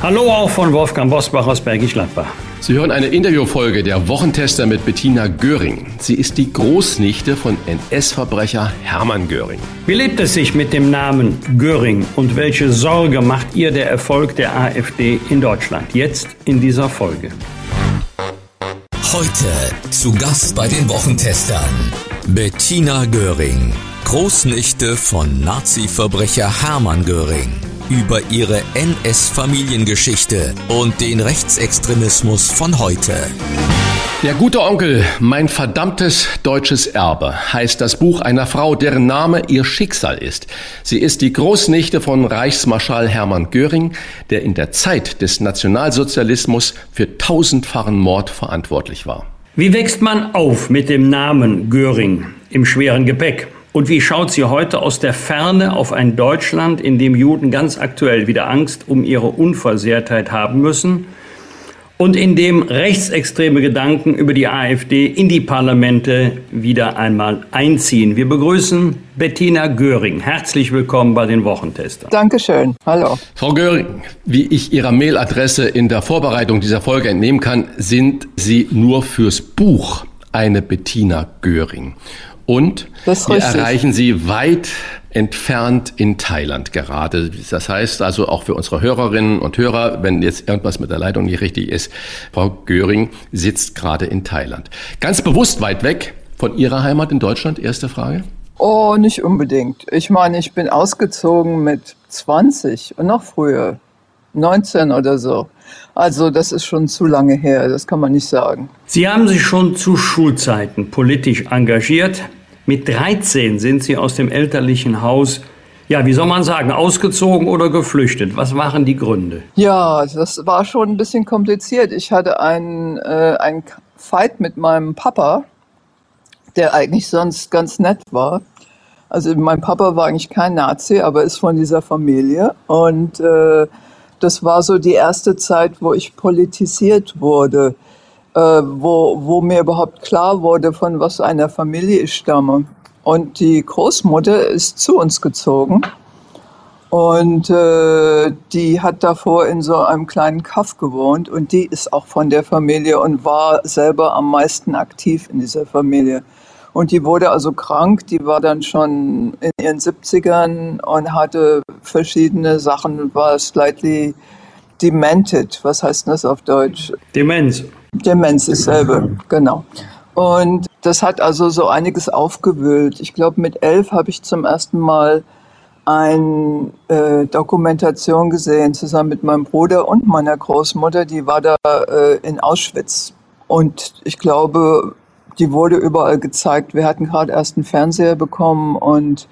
Hallo auch von Wolfgang Bosbach aus Bergisch Gladbach. Sie hören eine Interviewfolge der Wochentester mit Bettina Göring. Sie ist die Großnichte von NS-Verbrecher Hermann Göring. Wie lebt es sich mit dem Namen Göring und welche Sorge macht ihr der Erfolg der AfD in Deutschland? Jetzt in dieser Folge. Heute zu Gast bei den Wochentestern Bettina Göring, Großnichte von Nazi-Verbrecher Hermann Göring über ihre NS-Familiengeschichte und den Rechtsextremismus von heute. Der gute Onkel, mein verdammtes deutsches Erbe, heißt das Buch einer Frau, deren Name ihr Schicksal ist. Sie ist die Großnichte von Reichsmarschall Hermann Göring, der in der Zeit des Nationalsozialismus für tausendfachen Mord verantwortlich war. Wie wächst man auf mit dem Namen Göring im schweren Gepäck? Und wie schaut sie heute aus der Ferne auf ein Deutschland, in dem Juden ganz aktuell wieder Angst um ihre Unversehrtheit haben müssen und in dem rechtsextreme Gedanken über die AfD in die Parlamente wieder einmal einziehen? Wir begrüßen Bettina Göring. Herzlich willkommen bei den Wochentestern. Dankeschön. Hallo. Frau Göring, wie ich Ihrer Mailadresse in der Vorbereitung dieser Folge entnehmen kann, sind Sie nur fürs Buch eine Bettina Göring. Und wir erreichen sie weit entfernt in Thailand gerade. Das heißt also auch für unsere Hörerinnen und Hörer, wenn jetzt irgendwas mit der Leitung nicht richtig ist, Frau Göring sitzt gerade in Thailand. Ganz bewusst weit weg von Ihrer Heimat in Deutschland, erste Frage. Oh, nicht unbedingt. Ich meine, ich bin ausgezogen mit 20 und noch früher, 19 oder so. Also das ist schon zu lange her, das kann man nicht sagen. Sie haben sich schon zu Schulzeiten politisch engagiert. Mit 13 sind sie aus dem elterlichen Haus, ja, wie soll man sagen, ausgezogen oder geflüchtet. Was waren die Gründe? Ja, das war schon ein bisschen kompliziert. Ich hatte einen, äh, einen Fight mit meinem Papa, der eigentlich sonst ganz nett war. Also mein Papa war eigentlich kein Nazi, aber ist von dieser Familie. Und äh, das war so die erste Zeit, wo ich politisiert wurde wo, wo mir überhaupt klar wurde, von was einer Familie ich stamme. Und die Großmutter ist zu uns gezogen. Und äh, die hat davor in so einem kleinen Kaff gewohnt und die ist auch von der Familie und war selber am meisten aktiv in dieser Familie. Und die wurde also krank, die war dann schon in ihren 70ern und hatte verschiedene Sachen, war slightly demented. Was heißt das auf Deutsch? Demenz. Demenz ist selber, genau. Und das hat also so einiges aufgewühlt. Ich glaube, mit elf habe ich zum ersten Mal eine äh, Dokumentation gesehen, zusammen mit meinem Bruder und meiner Großmutter. Die war da äh, in Auschwitz. Und ich glaube, die wurde überall gezeigt. Wir hatten gerade erst einen Fernseher bekommen und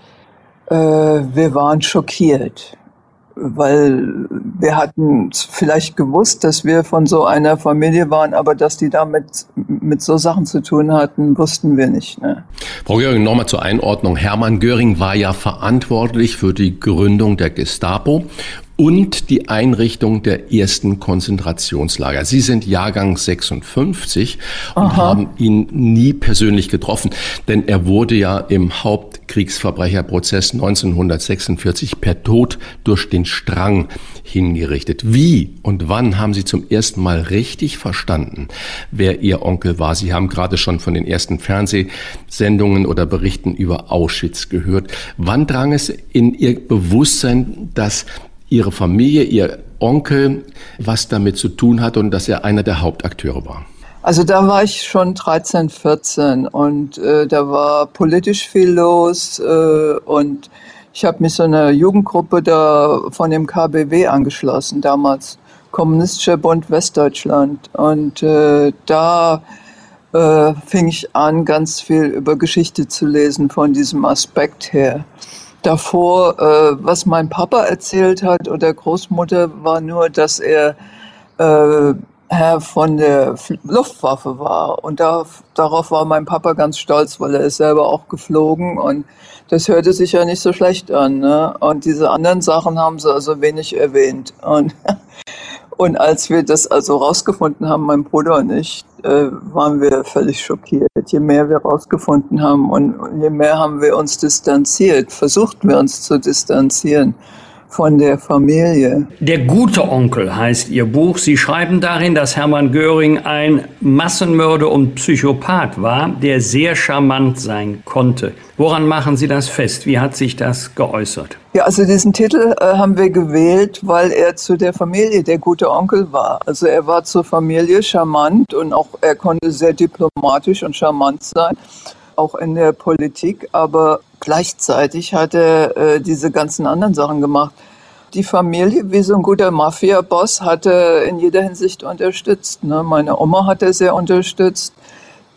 äh, wir waren schockiert weil wir hatten vielleicht gewusst, dass wir von so einer Familie waren, aber dass die damit mit so Sachen zu tun hatten, wussten wir nicht. Ne? Frau Göring, nochmal zur Einordnung. Hermann Göring war ja verantwortlich für die Gründung der Gestapo und die Einrichtung der ersten Konzentrationslager. Sie sind Jahrgang 56 und Aha. haben ihn nie persönlich getroffen, denn er wurde ja im Hauptkriegsverbrecherprozess 1946 per Tod durch den Strang hingerichtet. Wie und wann haben Sie zum ersten Mal richtig verstanden, wer Ihr Onkel war? Sie haben gerade schon von den ersten Fernsehsendungen oder Berichten über Auschwitz gehört. Wann drang es in Ihr Bewusstsein, dass Ihre Familie, Ihr Onkel, was damit zu tun hat und dass er einer der Hauptakteure war? Also da war ich schon 13, 14 und äh, da war politisch viel los äh, und ich habe mich so einer Jugendgruppe da von dem KBW angeschlossen damals, Kommunistischer Bund Westdeutschland und äh, da äh, fing ich an, ganz viel über Geschichte zu lesen von diesem Aspekt her davor, äh, was mein Papa erzählt hat oder Großmutter, war nur, dass er äh, Herr von der Luftwaffe war. Und da, darauf war mein Papa ganz stolz, weil er ist selber auch geflogen und das hörte sich ja nicht so schlecht an. Ne? Und diese anderen Sachen haben sie also wenig erwähnt. Und, und als wir das also rausgefunden haben, mein Bruder und ich, äh, waren wir völlig schockiert. Je mehr wir rausgefunden haben und je mehr haben wir uns distanziert, versuchten wir uns zu distanzieren von der Familie. Der gute Onkel heißt Ihr Buch. Sie schreiben darin, dass Hermann Göring ein Massenmörder und Psychopath war, der sehr charmant sein konnte. Woran machen Sie das fest? Wie hat sich das geäußert? Ja, also diesen Titel äh, haben wir gewählt, weil er zu der Familie der gute Onkel war. Also er war zur Familie charmant und auch er konnte sehr diplomatisch und charmant sein auch in der Politik, aber gleichzeitig hat er äh, diese ganzen anderen Sachen gemacht. Die Familie, wie so ein guter Mafia-Boss, hat er in jeder Hinsicht unterstützt. Ne? Meine Oma hat er sehr unterstützt.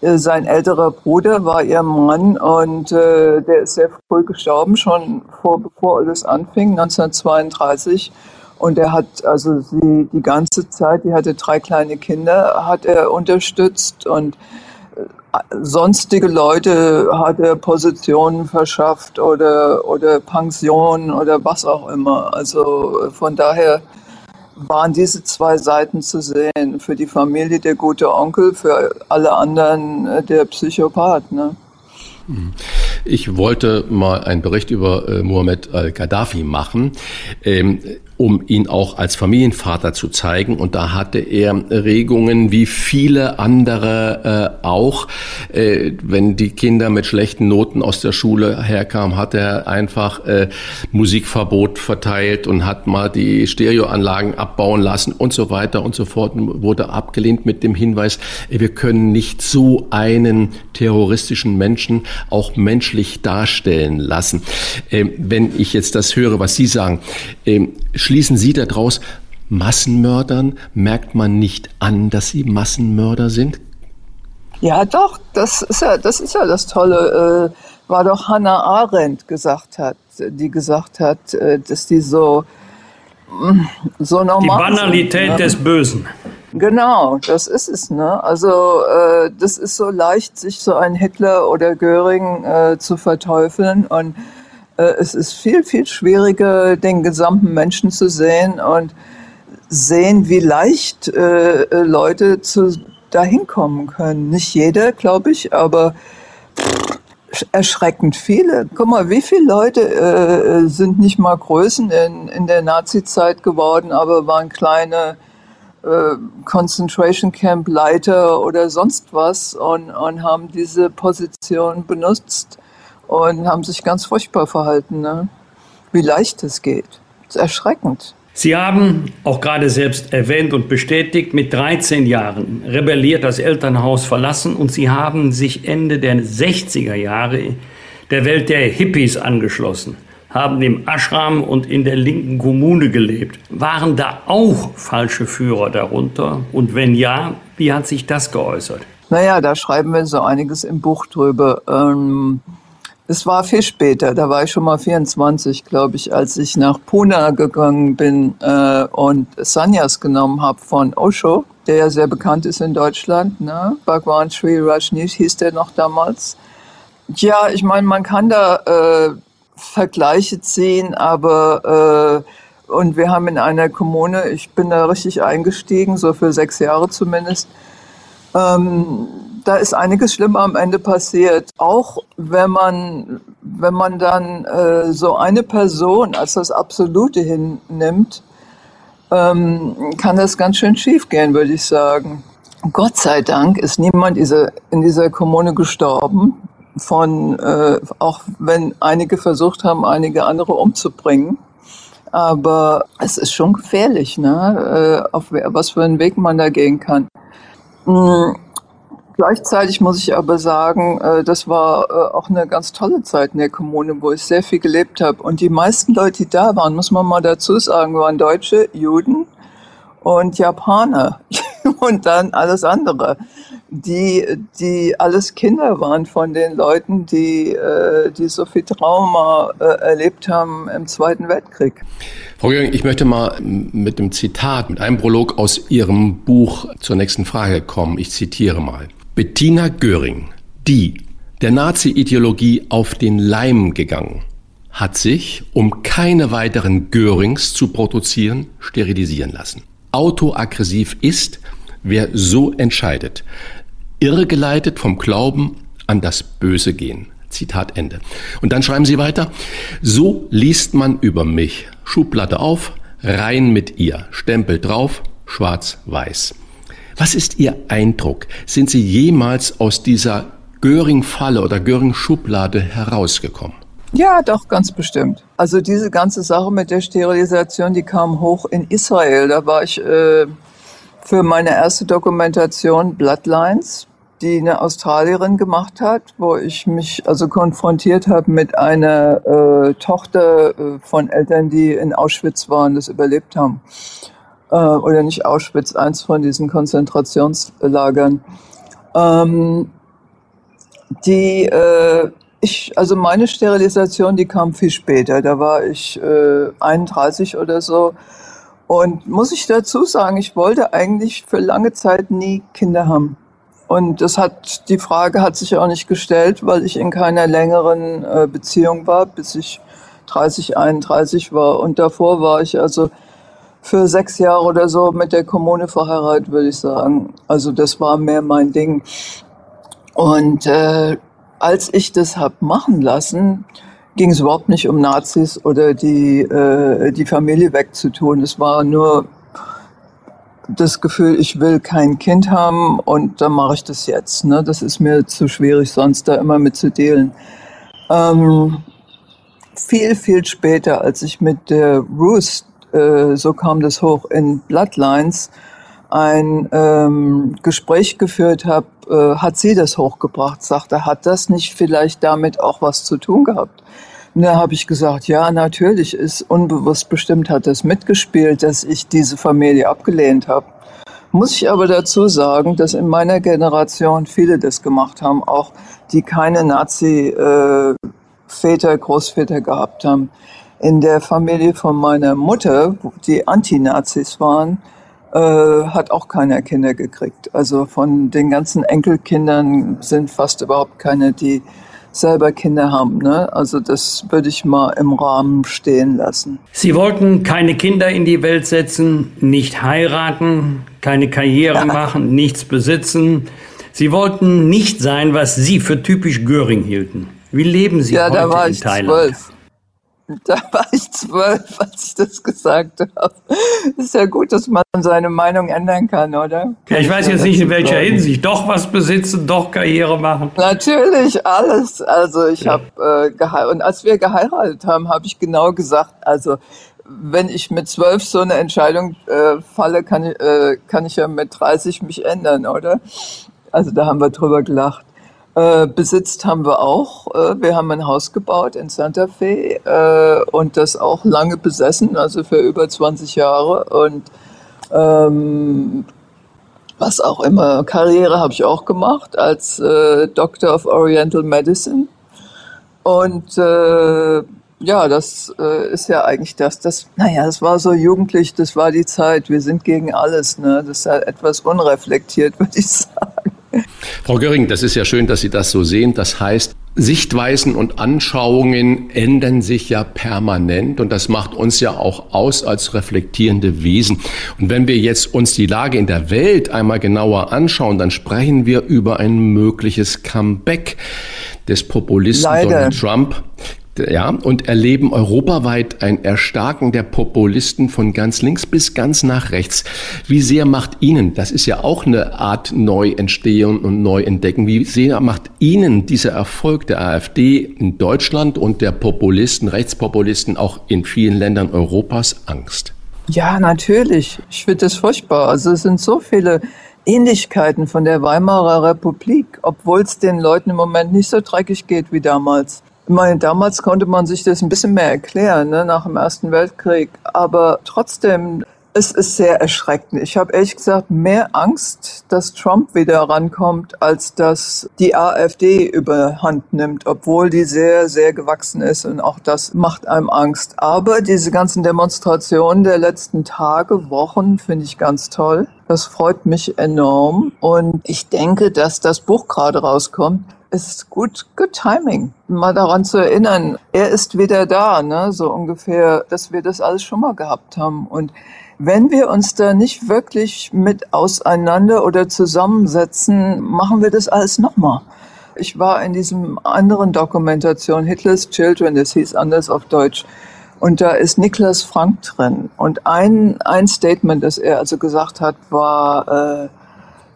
Äh, sein älterer Bruder war ihr Mann und äh, der ist sehr früh gestorben, schon vor, bevor alles anfing, 1932. Und er hat also sie die ganze Zeit, die hatte drei kleine Kinder, hat er unterstützt und sonstige Leute hat er Positionen verschafft oder, oder Pensionen oder was auch immer. Also von daher waren diese zwei Seiten zu sehen. Für die Familie der gute Onkel, für alle anderen äh, der Psychopath. Ne? Ich wollte mal einen Bericht über äh, Muhammad al-Gaddafi machen. Ähm, um ihn auch als Familienvater zu zeigen. Und da hatte er Regungen wie viele andere äh, auch. Äh, wenn die Kinder mit schlechten Noten aus der Schule herkamen, hat er einfach äh, Musikverbot verteilt und hat mal die Stereoanlagen abbauen lassen und so weiter und so fort. Wurde abgelehnt mit dem Hinweis, wir können nicht so einen terroristischen Menschen auch menschlich darstellen lassen. Ähm, wenn ich jetzt das höre, was Sie sagen, ähm, schließen Sie daraus, Massenmördern merkt man nicht an, dass sie Massenmörder sind? Ja, doch, das ist ja das, ist ja das Tolle, äh, war doch Hannah Arendt gesagt hat, die gesagt hat, äh, dass die so, mm, so normal Die Banalität sind, ne? des Bösen. Genau, das ist es. Ne? Also äh, das ist so leicht, sich so ein Hitler oder Göring äh, zu verteufeln und äh, es ist viel, viel schwieriger, den gesamten Menschen zu sehen und sehen, wie leicht äh, äh, Leute zu, dahin kommen können. Nicht jeder, glaube ich, aber erschreckend viele. Guck mal, wie viele Leute äh, sind nicht mal Größen in, in der Nazi-Zeit geworden, aber waren kleine äh, Concentration Camp Leiter oder sonst was und, und haben diese Position benutzt und haben sich ganz furchtbar verhalten. Ne? Wie leicht es geht. Das ist erschreckend. Sie haben auch gerade selbst erwähnt und bestätigt, mit 13 Jahren rebelliert das Elternhaus verlassen und Sie haben sich Ende der 60er Jahre der Welt der Hippies angeschlossen, haben im Ashram und in der linken Kommune gelebt. Waren da auch falsche Führer darunter? Und wenn ja, wie hat sich das geäußert? Naja, da schreiben wir so einiges im Buch drüber. Ähm es war viel später, da war ich schon mal 24, glaube ich, als ich nach Pune gegangen bin äh, und Sanyas genommen habe von Osho, der ja sehr bekannt ist in Deutschland. Ne? Bhagwan Sri Rajneesh hieß der noch damals. Ja, ich meine, man kann da äh, Vergleiche ziehen, aber äh, und wir haben in einer Kommune, ich bin da richtig eingestiegen, so für sechs Jahre zumindest. Ähm, da ist einiges Schlimmer am Ende passiert. Auch wenn man, wenn man dann äh, so eine Person als das Absolute hinnimmt, ähm, kann das ganz schön schief gehen, würde ich sagen. Gott sei Dank ist niemand in dieser Kommune gestorben, von, äh, auch wenn einige versucht haben, einige andere umzubringen. Aber es ist schon gefährlich, ne? äh, auf was für einen Weg man da gehen kann. Hm Gleichzeitig muss ich aber sagen, äh, das war äh, auch eine ganz tolle Zeit in der Kommune, wo ich sehr viel gelebt habe. Und die meisten Leute, die da waren, muss man mal dazu sagen, waren Deutsche, Juden und Japaner und dann alles andere. die, die alles Kinder waren von den Leuten, die, äh, die so viel Trauma erlebt haben im Zweiten Weltkrieg. Frau Göring, ich möchte mal mit dem Zitat, mit einem Prolog aus Ihrem Buch zur nächsten Frage kommen. Ich zitiere mal. Bettina Göring, die der Nazi-Ideologie auf den Leim gegangen, hat sich, um keine weiteren Görings zu produzieren, sterilisieren lassen. Autoaggressiv ist, wer so entscheidet irregeleitet vom Glauben an das Böse gehen. Zitat Ende. Und dann schreiben Sie weiter, so liest man über mich. Schublade auf, rein mit ihr. Stempel drauf, schwarz-weiß. Was ist Ihr Eindruck? Sind Sie jemals aus dieser Göring-Falle oder Göring-Schublade herausgekommen? Ja, doch, ganz bestimmt. Also diese ganze Sache mit der Sterilisation, die kam hoch in Israel. Da war ich äh, für meine erste Dokumentation Bloodlines die eine Australierin gemacht hat, wo ich mich also konfrontiert habe mit einer äh, Tochter äh, von Eltern, die in Auschwitz waren, das überlebt haben. Äh, oder nicht Auschwitz, eins von diesen Konzentrationslagern. Ähm, die, äh, ich, also meine Sterilisation, die kam viel später. Da war ich äh, 31 oder so. Und muss ich dazu sagen, ich wollte eigentlich für lange Zeit nie Kinder haben. Und das hat, die Frage hat sich auch nicht gestellt, weil ich in keiner längeren äh, Beziehung war, bis ich 30, 31 war. Und davor war ich also für sechs Jahre oder so mit der Kommune verheiratet, würde ich sagen. Also das war mehr mein Ding. Und äh, als ich das hab machen lassen, ging es überhaupt nicht um Nazis oder die, äh, die Familie wegzutun. Es war nur das Gefühl, ich will kein Kind haben und dann mache ich das jetzt. Ne? Das ist mir zu schwierig, sonst da immer mit zu dealen. Ähm, viel, viel später, als ich mit der Ruth, äh, so kam das hoch, in Bloodlines ein ähm, Gespräch geführt habe, äh, hat sie das hochgebracht, sagte, hat das nicht vielleicht damit auch was zu tun gehabt? Und da habe ich gesagt, ja, natürlich ist unbewusst bestimmt hat das mitgespielt, dass ich diese Familie abgelehnt habe. Muss ich aber dazu sagen, dass in meiner Generation viele das gemacht haben, auch die keine Nazi-Väter, äh, Großväter gehabt haben. In der Familie von meiner Mutter, die Anti-Nazis waren, äh, hat auch keiner Kinder gekriegt. Also von den ganzen Enkelkindern sind fast überhaupt keine, die selber Kinder haben. Ne? Also das würde ich mal im Rahmen stehen lassen. Sie wollten keine Kinder in die Welt setzen, nicht heiraten, keine Karriere ja. machen, nichts besitzen. Sie wollten nicht sein, was Sie für typisch Göring hielten. Wie leben Sie ja, heute da war in ich Thailand? Zwölf. Da war ich zwölf, als ich das gesagt habe. Ist ja gut, dass man seine Meinung ändern kann, oder? Ja, ich weiß jetzt nicht, in welcher Hinsicht. Doch was besitzen, doch Karriere machen. Natürlich, alles. Also ich ja. habe äh, geheiratet. Und als wir geheiratet haben, habe ich genau gesagt, also wenn ich mit zwölf so eine Entscheidung äh, falle, kann ich, äh, kann ich ja mit 30 mich ändern, oder? Also da haben wir drüber gelacht. Äh, besitzt haben wir auch. Äh, wir haben ein Haus gebaut in Santa Fe äh, und das auch lange besessen, also für über 20 Jahre. Und ähm, was auch immer, Karriere habe ich auch gemacht als äh, Doctor of Oriental Medicine. Und äh, ja, das äh, ist ja eigentlich das, das, naja, das war so jugendlich, das war die Zeit, wir sind gegen alles, ne? Das ist ja etwas unreflektiert, würde ich sagen. Frau Göring, das ist ja schön, dass Sie das so sehen. Das heißt, Sichtweisen und Anschauungen ändern sich ja permanent und das macht uns ja auch aus als reflektierende Wesen. Und wenn wir jetzt uns die Lage in der Welt einmal genauer anschauen, dann sprechen wir über ein mögliches Comeback des Populisten Leider. Donald Trump ja, und erleben europaweit ein Erstarken der Populisten von ganz links bis ganz nach rechts. Wie sehr macht Ihnen, das ist ja auch eine Art Neuentstehung und Neuentdecken, wie sehr macht Ihnen dieser Erfolg der AfD in Deutschland und der Populisten, Rechtspopulisten auch in vielen Ländern Europas Angst? Ja, natürlich. Ich finde das furchtbar. Also es sind so viele Ähnlichkeiten von der Weimarer Republik, obwohl es den Leuten im Moment nicht so dreckig geht wie damals. Ich meine, damals konnte man sich das ein bisschen mehr erklären, ne, nach dem Ersten Weltkrieg. Aber trotzdem, Es ist sehr erschreckend. Ich habe ehrlich gesagt mehr Angst, dass Trump wieder rankommt, als dass die AfD überhand nimmt, obwohl die sehr, sehr gewachsen ist und auch das macht einem Angst. Aber diese ganzen Demonstrationen der letzten Tage, Wochen finde ich ganz toll. Das freut mich enorm und ich denke, dass das Buch gerade rauskommt, ist gut, good timing. Mal daran zu erinnern, er ist wieder da, ne, so ungefähr, dass wir das alles schon mal gehabt haben und wenn wir uns da nicht wirklich mit auseinander oder zusammensetzen, machen wir das alles nochmal. Ich war in diesem anderen Dokumentation, Hitler's Children, das hieß anders auf Deutsch, und da ist Niklas Frank drin. Und ein, ein Statement, das er also gesagt hat, war, äh,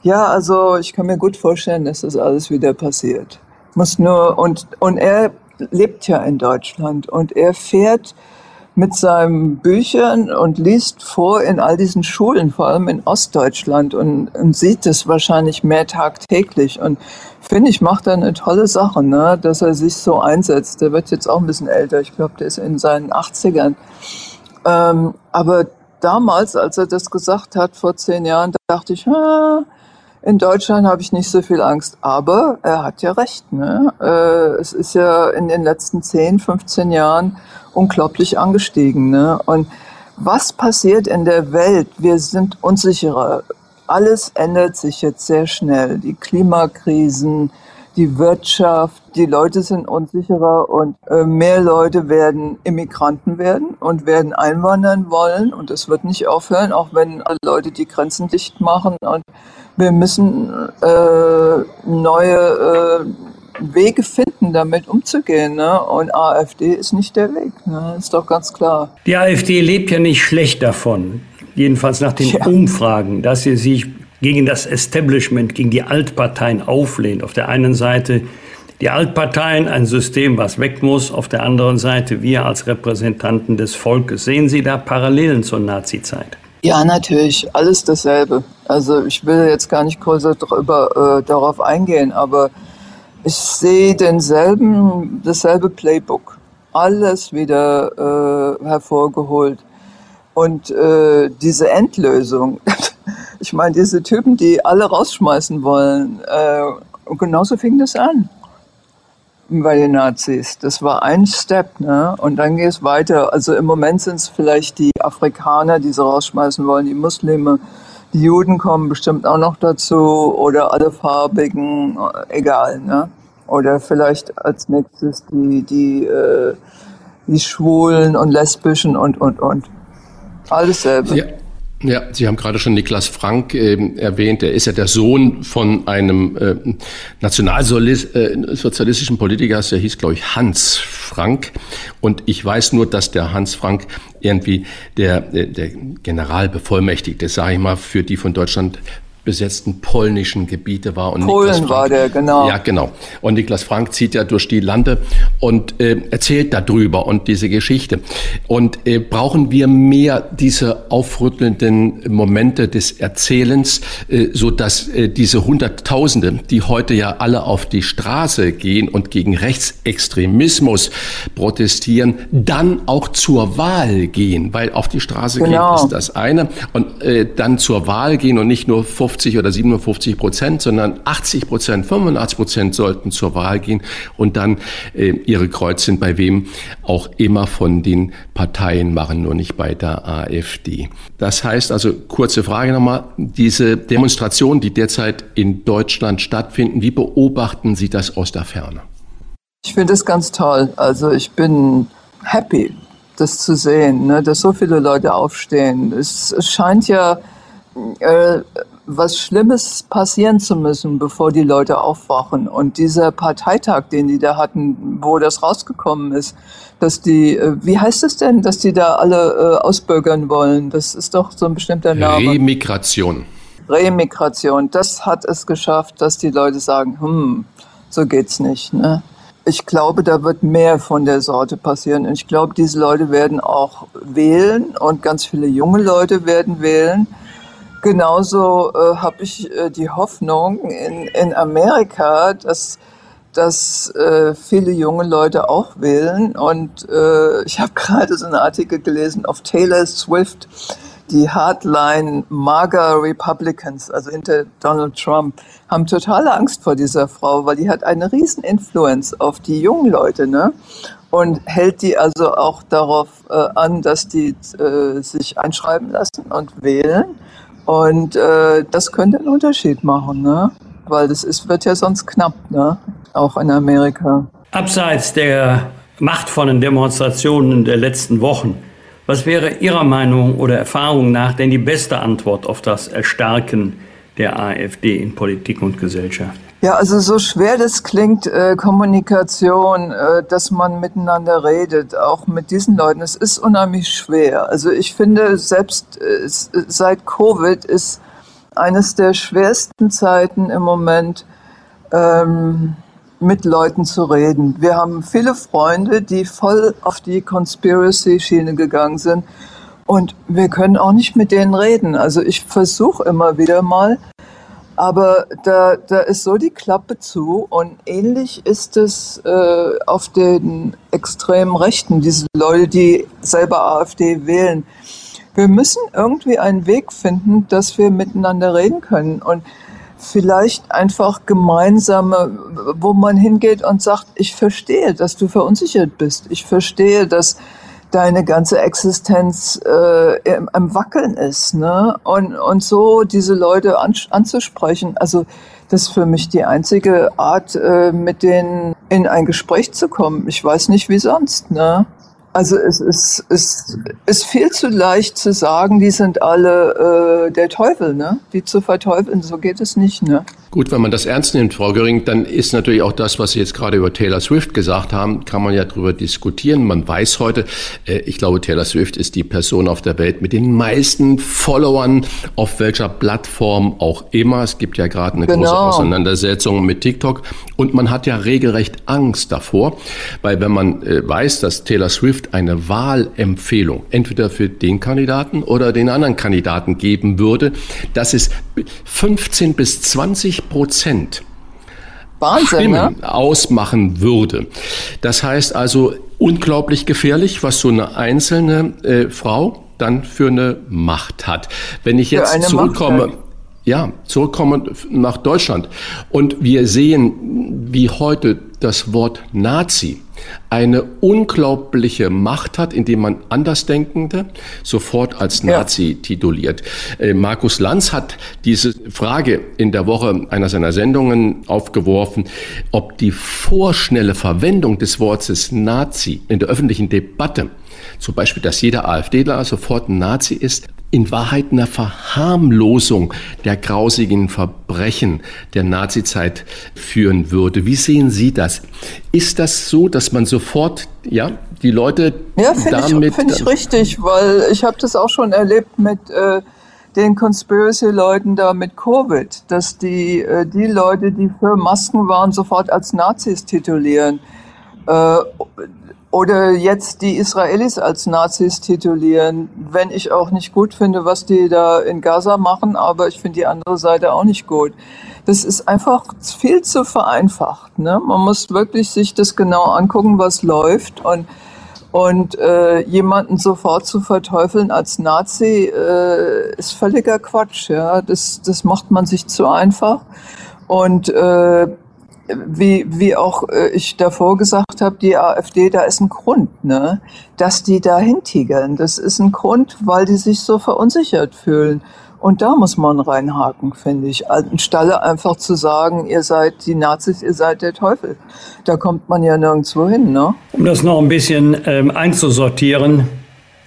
ja, also ich kann mir gut vorstellen, dass das alles wieder passiert. Muss nur, und, und er lebt ja in Deutschland und er fährt mit seinen Büchern und liest vor in all diesen Schulen, vor allem in Ostdeutschland und, und sieht es wahrscheinlich mehr tagtäglich. Und finde ich, macht er eine tolle Sache, ne? dass er sich so einsetzt. Der wird jetzt auch ein bisschen älter. Ich glaube, der ist in seinen 80ern. Ähm, aber damals, als er das gesagt hat, vor zehn Jahren, dachte ich, ah, in Deutschland habe ich nicht so viel Angst, aber er hat ja recht. Ne? Äh, es ist ja in den letzten 10, 15 Jahren unglaublich angestiegen. Ne? Und was passiert in der Welt? Wir sind unsicherer. Alles ändert sich jetzt sehr schnell. Die Klimakrisen, die Wirtschaft, die Leute sind unsicherer und äh, mehr Leute werden Immigranten werden und werden einwandern wollen und es wird nicht aufhören, auch wenn alle Leute die Grenzen dicht machen und wir müssen äh, neue äh, Wege finden, damit umzugehen. Ne? Und AfD ist nicht der Weg. Ne? Ist doch ganz klar. Die AfD lebt ja nicht schlecht davon, jedenfalls nach den ja. Umfragen, dass sie sich gegen das Establishment, gegen die Altparteien auflehnt. Auf der einen Seite die Altparteien, ein System, was weg muss. Auf der anderen Seite wir als Repräsentanten des Volkes. Sehen Sie da Parallelen zur Nazizeit? Ja, natürlich. Alles dasselbe. Also ich will jetzt gar nicht größer darüber, äh, darauf eingehen, aber ich sehe denselben, dasselbe Playbook. Alles wieder äh, hervorgeholt. Und äh, diese Endlösung, ich meine, diese Typen, die alle rausschmeißen wollen, äh, und genauso fing das an bei den Nazis. Das war ein Step, ne? Und dann geht es weiter. Also im Moment sind es vielleicht die Afrikaner, die sie rausschmeißen wollen, die Muslime, die Juden kommen bestimmt auch noch dazu oder alle Farbigen, egal. Ne? Oder vielleicht als nächstes die, die, äh, die Schwulen und Lesbischen und, und, und. Alles selber. Ja. Ja, Sie haben gerade schon Niklas Frank äh, erwähnt. Er ist ja der Sohn von einem äh, nationalsozialistischen Politiker, der hieß, glaube ich, Hans Frank. Und ich weiß nur, dass der Hans Frank irgendwie der, äh, der Generalbevollmächtigte, sage ich mal, für die von Deutschland besetzten polnischen Gebiete war. Und Polen Frank, war der, genau. Ja, genau. Und Niklas Frank zieht ja durch die Lande und äh, erzählt darüber und diese Geschichte. Und äh, brauchen wir mehr diese aufrüttelnden Momente des Erzählens, äh, so dass äh, diese Hunderttausende, die heute ja alle auf die Straße gehen und gegen Rechtsextremismus protestieren, dann auch zur Wahl gehen, weil auf die Straße genau. gehen ist das eine und äh, dann zur Wahl gehen und nicht nur vor 50 oder 57 Prozent, sondern 80 Prozent, 85 Prozent sollten zur Wahl gehen und dann äh, ihre Kreuzchen bei wem auch immer von den Parteien machen, nur nicht bei der AfD. Das heißt also, kurze Frage nochmal, diese Demonstrationen, die derzeit in Deutschland stattfinden, wie beobachten Sie das aus der Ferne? Ich finde es ganz toll. Also ich bin happy, das zu sehen, ne, dass so viele Leute aufstehen. Es, es scheint ja äh, was Schlimmes passieren zu müssen, bevor die Leute aufwachen. Und dieser Parteitag, den die da hatten, wo das rausgekommen ist, dass die, äh, wie heißt es denn, dass die da alle äh, ausbürgern wollen? Das ist doch so ein bestimmter Name. Remigration. Remigration. Das hat es geschafft, dass die Leute sagen, hm, so geht's nicht. Ne? Ich glaube, da wird mehr von der Sorte passieren. Und ich glaube, diese Leute werden auch wählen und ganz viele junge Leute werden wählen. Genauso äh, habe ich äh, die Hoffnung in, in Amerika, dass, dass äh, viele junge Leute auch wählen. Und äh, ich habe gerade so einen Artikel gelesen auf Taylor Swift, die Hardline MAGA Republicans, also hinter Donald Trump, haben totale Angst vor dieser Frau, weil die hat eine riesen Influence auf die jungen Leute, ne? Und hält die also auch darauf äh, an, dass die äh, sich einschreiben lassen und wählen. Und äh, das könnte einen Unterschied machen, ne? Weil das ist, wird ja sonst knapp, ne? Auch in Amerika. Abseits der machtvollen Demonstrationen der letzten Wochen was wäre Ihrer Meinung oder Erfahrung nach denn die beste Antwort auf das Erstarken der AfD in Politik und Gesellschaft? Ja, also so schwer das klingt, äh, Kommunikation, äh, dass man miteinander redet, auch mit diesen Leuten, es ist unheimlich schwer. Also ich finde, selbst äh, seit Covid ist eines der schwersten Zeiten im Moment, ähm, mit Leuten zu reden. Wir haben viele Freunde, die voll auf die Conspiracy-Schiene gegangen sind. Und wir können auch nicht mit denen reden. Also ich versuche immer wieder mal, aber da, da ist so die Klappe zu. Und ähnlich ist es äh, auf den extremen Rechten, diese Leute, die selber AfD wählen. Wir müssen irgendwie einen Weg finden, dass wir miteinander reden können. Und vielleicht einfach gemeinsame, wo man hingeht und sagt, ich verstehe, dass du verunsichert bist. Ich verstehe, dass deine ganze Existenz äh, im, im, Wackeln ist. Ne? Und, und so diese Leute an, anzusprechen, also das ist für mich die einzige Art, äh, mit denen in ein Gespräch zu kommen. Ich weiß nicht, wie sonst. Ne? Also es ist, es ist viel zu leicht zu sagen, die sind alle äh, der Teufel, ne? Die zu verteufeln, so geht es nicht, ne? Gut, wenn man das ernst nimmt, Frau Göring, dann ist natürlich auch das, was Sie jetzt gerade über Taylor Swift gesagt haben, kann man ja darüber diskutieren. Man weiß heute, äh, ich glaube, Taylor Swift ist die Person auf der Welt mit den meisten Followern, auf welcher Plattform auch immer. Es gibt ja gerade eine genau. große Auseinandersetzung mit TikTok und man hat ja regelrecht Angst davor, weil wenn man äh, weiß, dass Taylor Swift eine Wahlempfehlung entweder für den Kandidaten oder den anderen Kandidaten geben würde, dass es 15 bis 20 Prozent Wahnsinn, Stimmen ne? ausmachen würde. Das heißt also unglaublich gefährlich, was so eine einzelne äh, Frau dann für eine Macht hat. Wenn ich jetzt zurückkomme, Macht, ja, zurückkomme nach Deutschland und wir sehen, wie heute das Wort Nazi eine unglaubliche Macht hat, indem man Andersdenkende sofort als Nazi ja. tituliert. Äh, Markus Lanz hat diese Frage in der Woche einer seiner Sendungen aufgeworfen, ob die vorschnelle Verwendung des Wortes Nazi in der öffentlichen Debatte zum Beispiel, dass jeder AfDler sofort ein Nazi ist, in Wahrheit einer Verharmlosung der grausigen Verbrechen der Nazizeit führen würde. Wie sehen Sie das? Ist das so, dass man sofort, ja, die Leute ja, damit... Ja, finde ich richtig, weil ich habe das auch schon erlebt mit... Äh, den Conspiracy-Leuten da mit Covid, dass die, äh, die Leute, die für Masken waren, sofort als Nazis titulieren. Äh, oder jetzt die Israelis als Nazis titulieren, wenn ich auch nicht gut finde, was die da in Gaza machen, aber ich finde die andere Seite auch nicht gut. Das ist einfach viel zu vereinfacht. Ne? Man muss wirklich sich das genau angucken, was läuft und und äh, jemanden sofort zu verteufeln als Nazi äh, ist völliger Quatsch. Ja, das das macht man sich zu einfach. Und äh, wie, wie auch äh, ich davor gesagt habe, die AfD, da ist ein Grund, ne, dass die da hintigern. Das ist ein Grund, weil die sich so verunsichert fühlen. Und da muss man reinhaken, finde ich. Anstelle einfach zu sagen, ihr seid die Nazis, ihr seid der Teufel. Da kommt man ja nirgendwo hin, ne? Um das noch ein bisschen ähm, einzusortieren.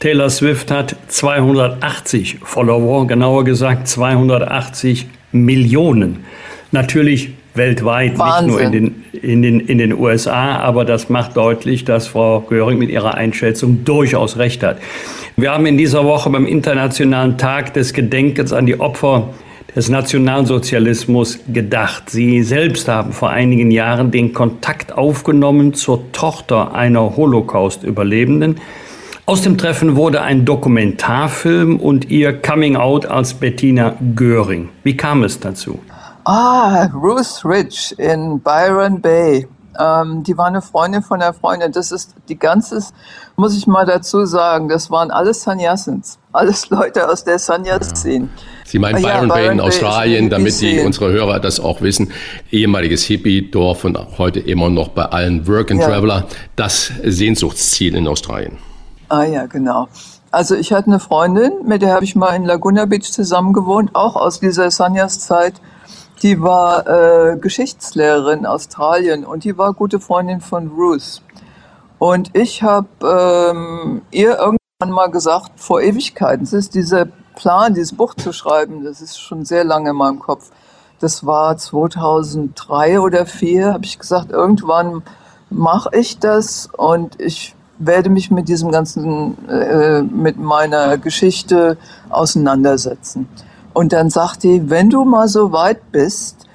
Taylor Swift hat 280 Follower, genauer gesagt 280 Millionen. Natürlich weltweit, Wahnsinn. nicht nur in den, in, den, in den USA, aber das macht deutlich, dass Frau Göring mit ihrer Einschätzung durchaus recht hat. Wir haben in dieser Woche beim Internationalen Tag des Gedenkens an die Opfer des Nationalsozialismus gedacht. Sie selbst haben vor einigen Jahren den Kontakt aufgenommen zur Tochter einer Holocaust-Überlebenden. Aus dem Treffen wurde ein Dokumentarfilm und ihr Coming Out als Bettina Göring. Wie kam es dazu? Ah, Ruth Ridge in Byron Bay. Ähm, die war eine Freundin von der Freundin. Das ist die ganze, muss ich mal dazu sagen, das waren alles Sanyasins. Alles Leute aus der Sanyas-Szene. Sie meinen Ja, Byron Bay in Byron Bay ist Australien, damit die unsere Hörer das auch wissen. Ehemaliges Hippie-Dorf und auch heute immer noch bei allen Work and Ja. Traveler das Sehnsuchtsziel in Australien. Ah ja, genau. Also ich hatte eine Freundin, mit der habe ich mal in Laguna Beach zusammen gewohnt, auch aus dieser Sanyas-Zeit. Die war äh, Geschichtslehrerin in Australien und die war gute Freundin von Ruth. Und ich habe ähm, ihr irgendwann mal gesagt, vor Ewigkeiten, es ist dieser Plan, dieses Buch zu schreiben, das ist schon sehr lange in meinem Kopf. Das war 2003 oder 2004, habe ich gesagt, irgendwann mache ich das und ich werde mich mit diesem ganzen, äh, mit meiner Geschichte auseinandersetzen. Und dann sagt die, wenn du mal so weit bist,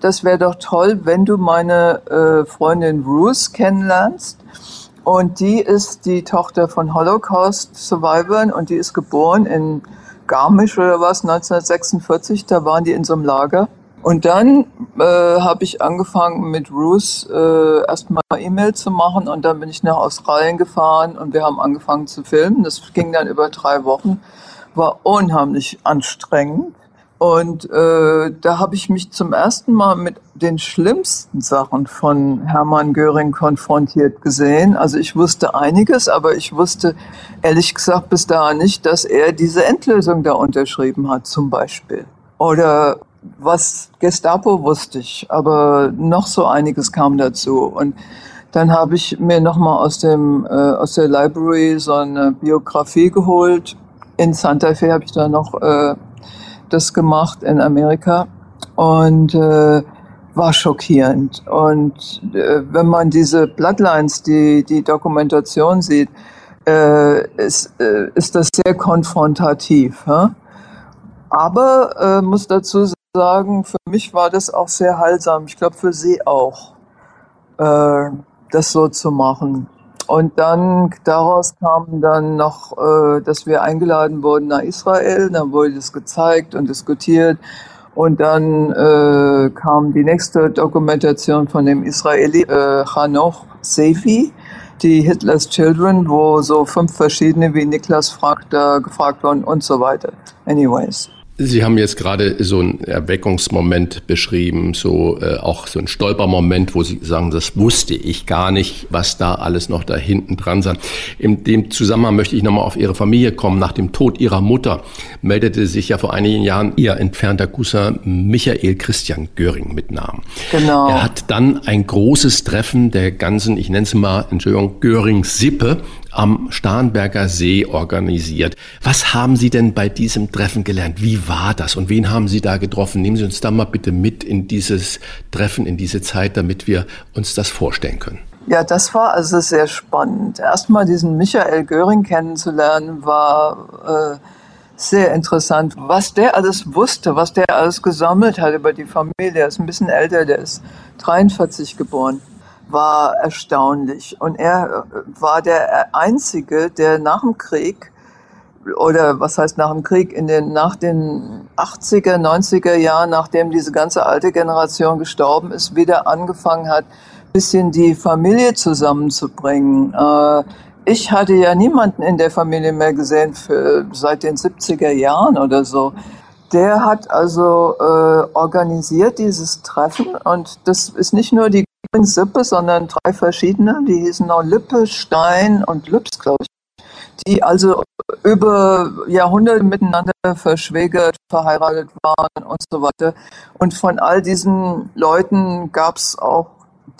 das wäre doch toll, wenn du meine äh, Freundin Ruth kennenlernst. Und die ist die Tochter von Holocaust-Survivors und die ist geboren in Garmisch oder was, 1946, da waren die in so einem Lager. Und dann äh, habe ich angefangen mit Ruth äh, erstmal E-Mail zu machen und dann bin ich nach Australien gefahren und wir haben angefangen zu filmen. Das ging dann über drei Wochen, war unheimlich anstrengend. Und äh, da habe ich mich zum ersten Mal mit den schlimmsten Sachen von Hermann Göring konfrontiert gesehen. Also ich wusste einiges, aber ich wusste ehrlich gesagt bis dahin nicht, dass er diese Endlösung da unterschrieben hat, zum Beispiel. Oder was Gestapo wusste ich, aber noch so einiges kam dazu. Und dann habe ich mir nochmal aus, äh, aus der Library so eine Biografie geholt. In Santa Fe habe ich da noch äh, das gemacht in Amerika und äh, war schockierend. Und äh, wenn man diese Bloodlines, die, die Dokumentation sieht, äh, ist, äh, ist das sehr konfrontativ. Hä? Aber äh, muss dazu sagen, für mich war das auch sehr heilsam. Ich glaube für Sie auch, äh, das so zu machen. Und dann daraus kam dann noch, äh, dass wir eingeladen wurden nach Israel. Dann wurde das gezeigt und diskutiert. Und dann äh, kam die nächste Dokumentation von dem Israeli äh, Hanoch Sefi, die Hitler's Children, wo so fünf verschiedene wie Niklas fragt, da gefragt wurden und so weiter. Anyways. Sie haben jetzt gerade so einen Erweckungsmoment beschrieben, so äh, auch so ein Stolpermoment, wo Sie sagen, das wusste ich gar nicht, was da alles noch da hinten dran sei. In dem Zusammenhang möchte ich nochmal auf Ihre Familie kommen. Nach dem Tod Ihrer Mutter meldete sich ja vor einigen Jahren Ihr entfernter Cousin Michael Christian Göring mit Namen. Genau. Er hat dann ein großes Treffen der ganzen, ich nenne es mal, Entschuldigung, Göring-Sippe am Starnberger See organisiert. Was haben Sie denn bei diesem Treffen gelernt? Wie war das und wen haben Sie da getroffen? Nehmen Sie uns da mal bitte mit in dieses Treffen, in diese Zeit, damit wir uns das vorstellen können. Ja, das war also sehr spannend. Erstmal diesen Michael Göring kennenzulernen, war äh, sehr interessant. Was der alles wusste, was der alles gesammelt hat über die Familie, der ist ein bisschen älter, der ist 43 geboren, war erstaunlich. Und er äh, war der Einzige, der nach dem Krieg oder was heißt nach dem Krieg, in den, nach den 80er, 90er Jahren, nachdem diese ganze alte Generation gestorben ist, wieder angefangen hat, bisschen die Familie zusammenzubringen. Äh, ich hatte ja niemanden in der Familie mehr gesehen für, seit den 70er Jahren oder so. Der hat also äh, organisiert dieses Treffen und das ist nicht nur die Sippe, sondern drei verschiedene, die hießen noch Lippe, Stein und Lübs, glaube ich die also über Jahrhunderte miteinander verschwägert, verheiratet waren und so weiter. Und von all diesen Leuten gab es auch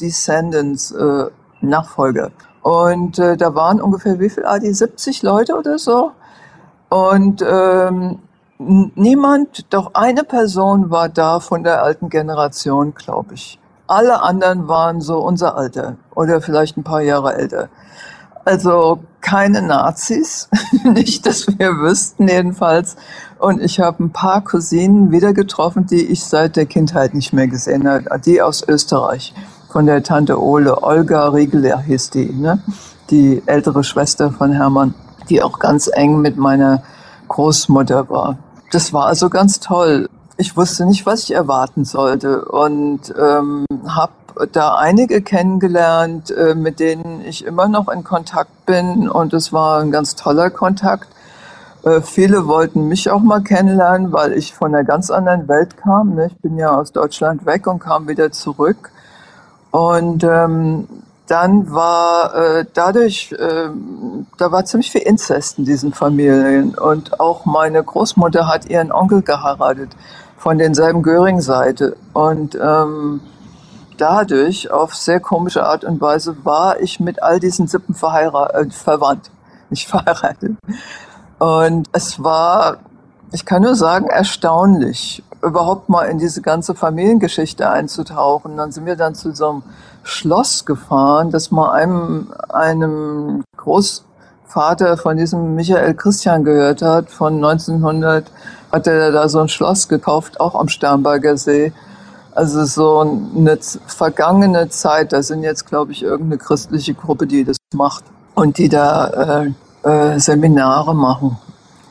Descendants, äh, Nachfolger. Und äh, da waren ungefähr wie viel? Ah, die 70 Leute oder so. Und ähm, niemand, doch eine Person war da von der alten Generation, glaube ich. Alle anderen waren so unser Alter oder vielleicht ein paar Jahre älter. Also keine Nazis, nicht, dass wir wüssten jedenfalls. Und ich habe ein paar Cousinen wieder getroffen, die ich seit der Kindheit nicht mehr gesehen habe. Die aus Österreich, von der Tante Ole, Olga Riegler hieß die, ne? die ältere Schwester von Hermann, die auch ganz eng mit meiner Großmutter war. Das war also ganz toll. Ich wusste nicht, was ich erwarten sollte und ähm, habe da einige kennengelernt, äh, mit denen ich immer noch in Kontakt bin und es war ein ganz toller Kontakt. Äh, viele wollten mich auch mal kennenlernen, weil ich von einer ganz anderen Welt kam. Ne? Ich bin ja aus Deutschland weg und kam wieder zurück. Und ähm, dann war äh, dadurch, äh, da war ziemlich viel Inzest in diesen Familien. Und auch meine Großmutter hat ihren Onkel geheiratet von denselben Göring-Seite. Und ähm, dadurch, auf sehr komische Art und Weise, war ich mit all diesen Sippen verheiratet, äh, verwandt, nicht verheiratet. Und es war, ich kann nur sagen, erstaunlich, überhaupt mal in diese ganze Familiengeschichte einzutauchen. Dann sind wir dann zu so einem Schloss gefahren, das mal einem, einem Großvater von diesem Michael Christian gehört hat. Von 1900 hat er da so ein Schloss gekauft, auch am Sternberger See. Also so eine vergangene Zeit, da sind jetzt, glaube ich, irgendeine christliche Gruppe, die das macht und die da äh, äh, Seminare machen.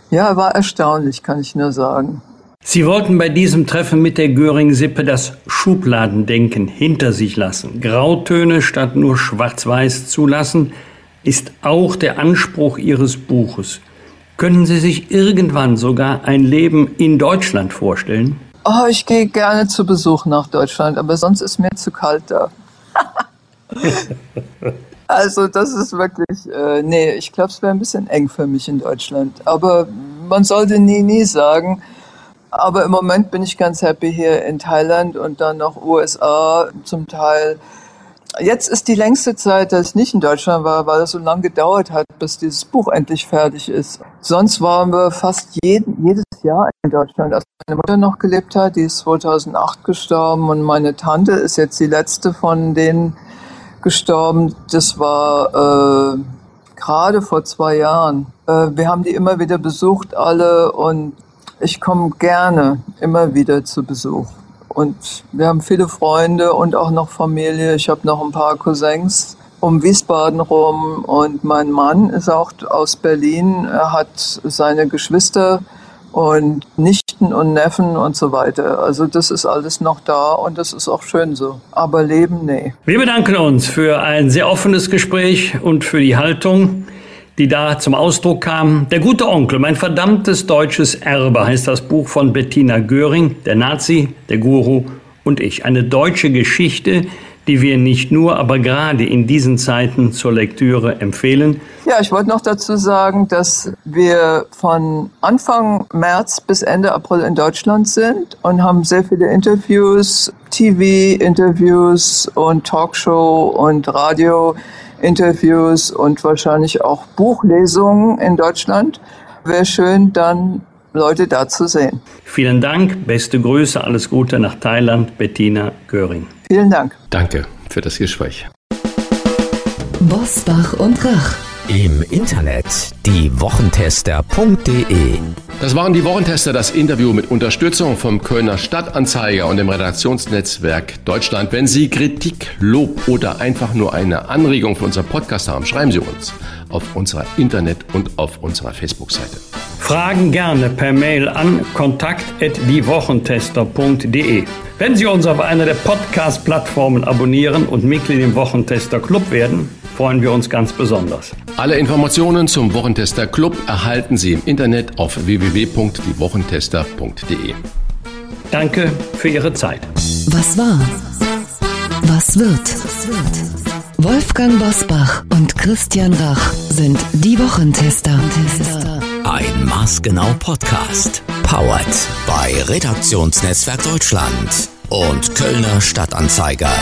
Ja, war erstaunlich, kann ich nur sagen. Sie wollten bei diesem Treffen mit der Göring-Sippe das Schubladendenken hinter sich lassen. Grautöne statt nur schwarz-weiß zulassen, ist auch der Anspruch Ihres Buches. Können Sie sich irgendwann sogar ein Leben in Deutschland vorstellen? Oh, ich gehe gerne zu Besuch nach Deutschland, aber sonst ist mir zu kalt da. also das ist wirklich, äh, nee, ich glaube, es wäre ein bisschen eng für mich in Deutschland. Aber man sollte nie, nie sagen, aber im Moment bin ich ganz happy hier in Thailand und dann noch USA zum Teil. Jetzt ist die längste Zeit, dass ich nicht in Deutschland war, weil es so lange gedauert hat, bis dieses Buch endlich fertig ist. Sonst waren wir fast jeden, jedes Jahr in Deutschland. Als meine Mutter noch gelebt hat, die ist 2008 gestorben und meine Tante ist jetzt die letzte von denen gestorben. Das war äh, gerade vor zwei Jahren. Äh, wir haben die immer wieder besucht, alle, und ich komme gerne immer wieder zu Besuch. Und wir haben viele Freunde und auch noch Familie. Ich habe noch ein paar Cousins um Wiesbaden rum und mein Mann ist auch aus Berlin. Er hat seine Geschwister und Nichten und Neffen und so weiter. Also das ist alles noch da und das ist auch schön so. Aber Leben, nee. Wir bedanken uns für ein sehr offenes Gespräch und für die Haltung die da zum Ausdruck kam. Der gute Onkel, mein verdammtes deutsches Erbe heißt das Buch von Bettina Göring, der Nazi, der Guru und ich. Eine deutsche Geschichte, die wir nicht nur, aber gerade in diesen Zeiten zur Lektüre empfehlen. Ja, ich wollte noch dazu sagen, dass wir von Anfang März bis Ende April in Deutschland sind und haben sehr viele Interviews, TV-Interviews und Talkshow und Radio. Interviews und wahrscheinlich auch Buchlesungen in Deutschland. Wäre schön, dann Leute da zu sehen. Vielen Dank, beste Grüße, alles Gute nach Thailand, Bettina Göring. Vielen Dank. Danke für das Gespräch. Bosbach und Rach. Im Internet diewochentester.de Das waren die Wochentester, das Interview mit Unterstützung vom Kölner Stadtanzeiger und dem Redaktionsnetzwerk Deutschland. Wenn Sie Kritik, Lob oder einfach nur eine Anregung für unseren Podcast haben, schreiben Sie uns auf unserer Internet- und auf unserer Facebook-Seite. Fragen gerne per Mail an kontakt.diewochentester.de. Wenn Sie uns auf einer der Podcast-Plattformen abonnieren und Mitglied im Wochentester Club werden, freuen wir uns ganz besonders. Alle Informationen zum Wochentester Club erhalten Sie im Internet auf www.diewochentester.de. Danke für Ihre Zeit. Was war? Was wird? Wolfgang Bosbach und Christian Rach sind die Wochentester. Ein Maßgenau Podcast. Powered bei Redaktionsnetzwerk Deutschland und Kölner Stadtanzeiger.